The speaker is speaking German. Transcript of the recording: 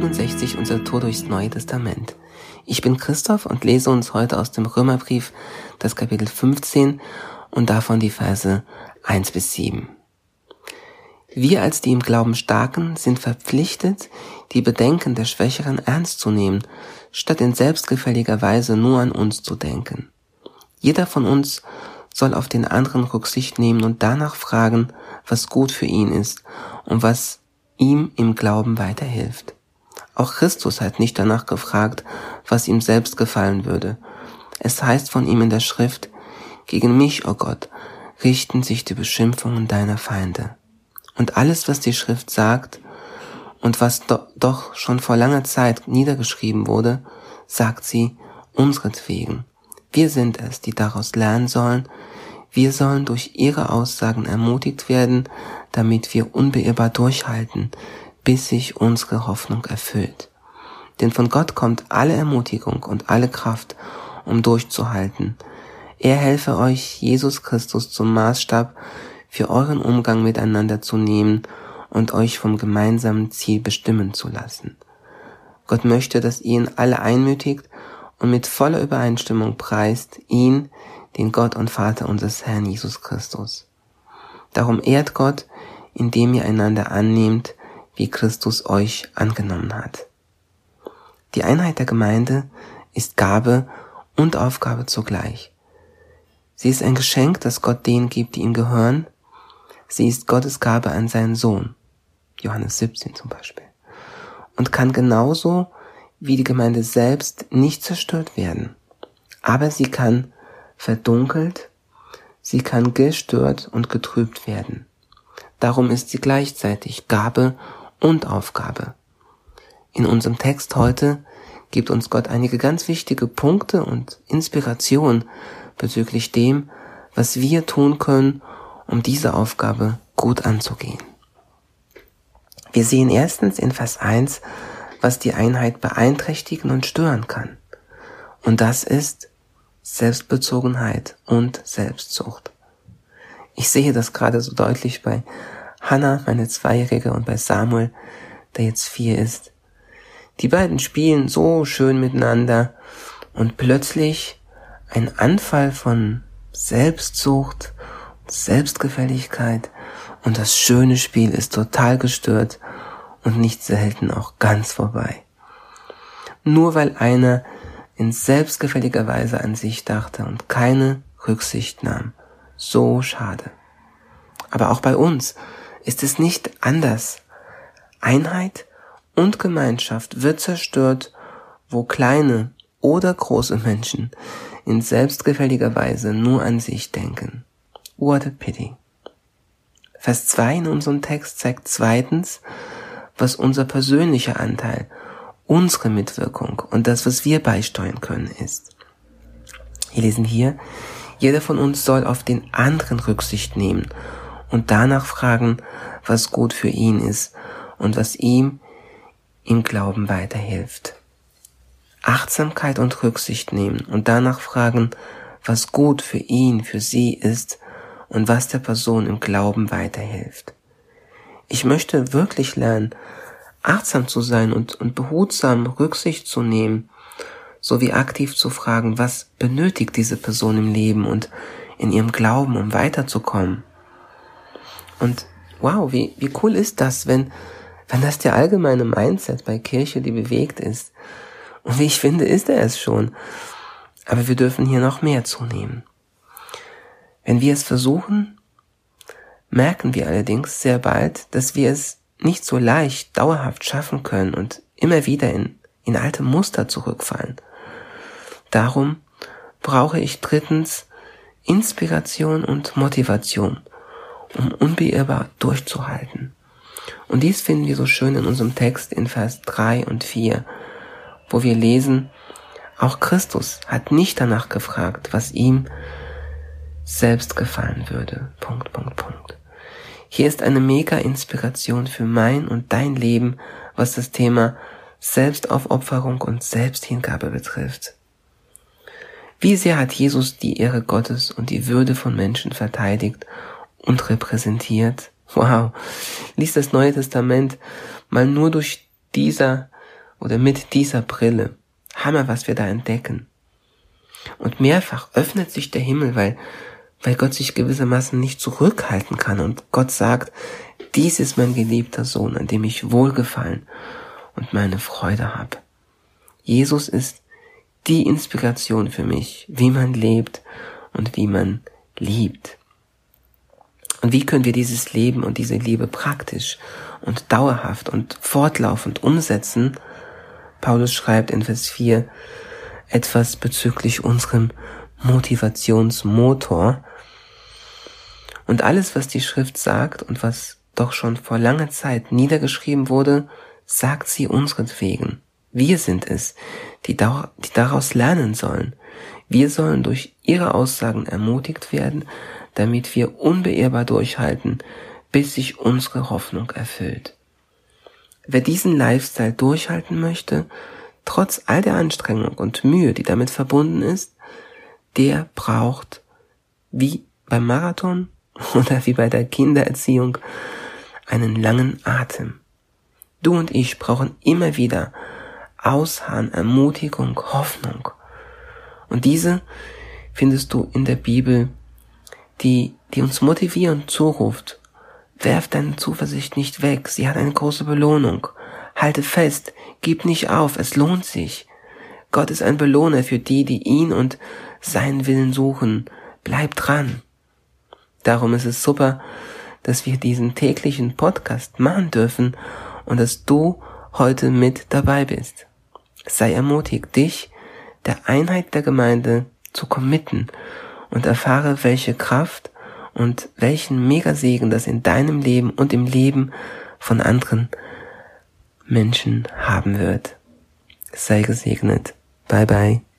67 unser Tour durchs Neue Testament. Ich bin Christoph und lese uns heute aus dem Römerbrief das Kapitel 15 und davon die Verse 1 bis 7. Wir als die im Glauben Starken sind verpflichtet, die Bedenken der Schwächeren ernst zu nehmen, statt in selbstgefälliger Weise nur an uns zu denken. Jeder von uns soll auf den anderen Rücksicht nehmen und danach fragen, was gut für ihn ist und was ihm im Glauben weiterhilft. Auch Christus hat nicht danach gefragt, was ihm selbst gefallen würde. Es heißt von ihm in der Schrift, gegen mich, o oh Gott, richten sich die Beschimpfungen deiner Feinde. Und alles, was die Schrift sagt und was do doch schon vor langer Zeit niedergeschrieben wurde, sagt sie unsretwegen. Wir sind es, die daraus lernen sollen, wir sollen durch ihre Aussagen ermutigt werden, damit wir unbeirrbar durchhalten, bis sich unsere Hoffnung erfüllt. Denn von Gott kommt alle Ermutigung und alle Kraft, um durchzuhalten. Er helfe euch, Jesus Christus zum Maßstab für euren Umgang miteinander zu nehmen und euch vom gemeinsamen Ziel bestimmen zu lassen. Gott möchte, dass ihr ihn alle einmütigt und mit voller Übereinstimmung preist, ihn, den Gott und Vater unseres Herrn Jesus Christus. Darum ehrt Gott, indem ihr einander annehmt, wie Christus euch angenommen hat. Die Einheit der Gemeinde ist Gabe und Aufgabe zugleich. Sie ist ein Geschenk, das Gott denen gibt, die ihm gehören. Sie ist Gottes Gabe an seinen Sohn, Johannes 17 zum Beispiel, und kann genauso wie die Gemeinde selbst nicht zerstört werden. Aber sie kann verdunkelt, sie kann gestört und getrübt werden. Darum ist sie gleichzeitig Gabe und Aufgabe. In unserem Text heute gibt uns Gott einige ganz wichtige Punkte und Inspiration bezüglich dem, was wir tun können, um diese Aufgabe gut anzugehen. Wir sehen erstens in Vers 1, was die Einheit beeinträchtigen und stören kann. Und das ist Selbstbezogenheit und Selbstzucht. Ich sehe das gerade so deutlich bei Hannah, meine Zweijährige, und bei Samuel, der jetzt vier ist. Die beiden spielen so schön miteinander und plötzlich ein Anfall von Selbstsucht, Selbstgefälligkeit und das schöne Spiel ist total gestört und nicht selten auch ganz vorbei. Nur weil einer in selbstgefälliger Weise an sich dachte und keine Rücksicht nahm. So schade. Aber auch bei uns ist es nicht anders. Einheit und Gemeinschaft wird zerstört, wo kleine oder große Menschen in selbstgefälliger Weise nur an sich denken. What a pity. Vers 2 in unserem Text zeigt zweitens, was unser persönlicher Anteil unsere Mitwirkung und das, was wir beisteuern können, ist. Wir lesen hier, jeder von uns soll auf den anderen Rücksicht nehmen und danach fragen, was gut für ihn ist und was ihm im Glauben weiterhilft. Achtsamkeit und Rücksicht nehmen und danach fragen, was gut für ihn, für sie ist und was der Person im Glauben weiterhilft. Ich möchte wirklich lernen, achtsam zu sein und, und behutsam Rücksicht zu nehmen, sowie aktiv zu fragen, was benötigt diese Person im Leben und in ihrem Glauben, um weiterzukommen. Und wow, wie, wie cool ist das, wenn, wenn das der allgemeine Mindset bei Kirche, die bewegt ist. Und wie ich finde, ist er es schon. Aber wir dürfen hier noch mehr zunehmen. Wenn wir es versuchen, merken wir allerdings sehr bald, dass wir es nicht so leicht dauerhaft schaffen können und immer wieder in, in alte Muster zurückfallen. Darum brauche ich drittens Inspiration und Motivation, um unbeirrbar durchzuhalten. Und dies finden wir so schön in unserem Text in Vers 3 und 4, wo wir lesen, auch Christus hat nicht danach gefragt, was ihm selbst gefallen würde. Punkt, Punkt, Punkt. Hier ist eine mega Inspiration für mein und dein Leben, was das Thema Selbstaufopferung und Selbsthingabe betrifft. Wie sehr hat Jesus die Ehre Gottes und die Würde von Menschen verteidigt und repräsentiert? Wow. Lies das Neue Testament mal nur durch dieser oder mit dieser Brille. Hammer, was wir da entdecken. Und mehrfach öffnet sich der Himmel, weil, weil Gott sich gewissermaßen nicht zurückhalten kann und Gott sagt, dies ist mein geliebter Sohn, an dem ich wohlgefallen und meine Freude habe. Jesus ist die Inspiration für mich, wie man lebt und wie man liebt. Und wie können wir dieses Leben und diese Liebe praktisch und dauerhaft und fortlaufend umsetzen? Paulus schreibt in Vers 4 etwas bezüglich unserem Motivationsmotor. Und alles, was die Schrift sagt und was doch schon vor langer Zeit niedergeschrieben wurde, sagt sie unsretwegen. Wir sind es, die, die daraus lernen sollen. Wir sollen durch ihre Aussagen ermutigt werden, damit wir unbeirrbar durchhalten, bis sich unsere Hoffnung erfüllt. Wer diesen Lifestyle durchhalten möchte, trotz all der Anstrengung und Mühe, die damit verbunden ist, der braucht, wie beim Marathon oder wie bei der Kindererziehung, einen langen Atem. Du und ich brauchen immer wieder Ausharren, Ermutigung, Hoffnung. Und diese findest du in der Bibel, die, die uns motivieren zuruft. Werf deine Zuversicht nicht weg, sie hat eine große Belohnung. Halte fest, gib nicht auf, es lohnt sich. Gott ist ein Belohner für die, die ihn und seinen Willen suchen. Bleib dran. Darum ist es super, dass wir diesen täglichen Podcast machen dürfen und dass du heute mit dabei bist. Sei ermutigt, dich der Einheit der Gemeinde zu committen und erfahre, welche Kraft und welchen Megasegen das in deinem Leben und im Leben von anderen Menschen haben wird. Sei gesegnet. Bye bye.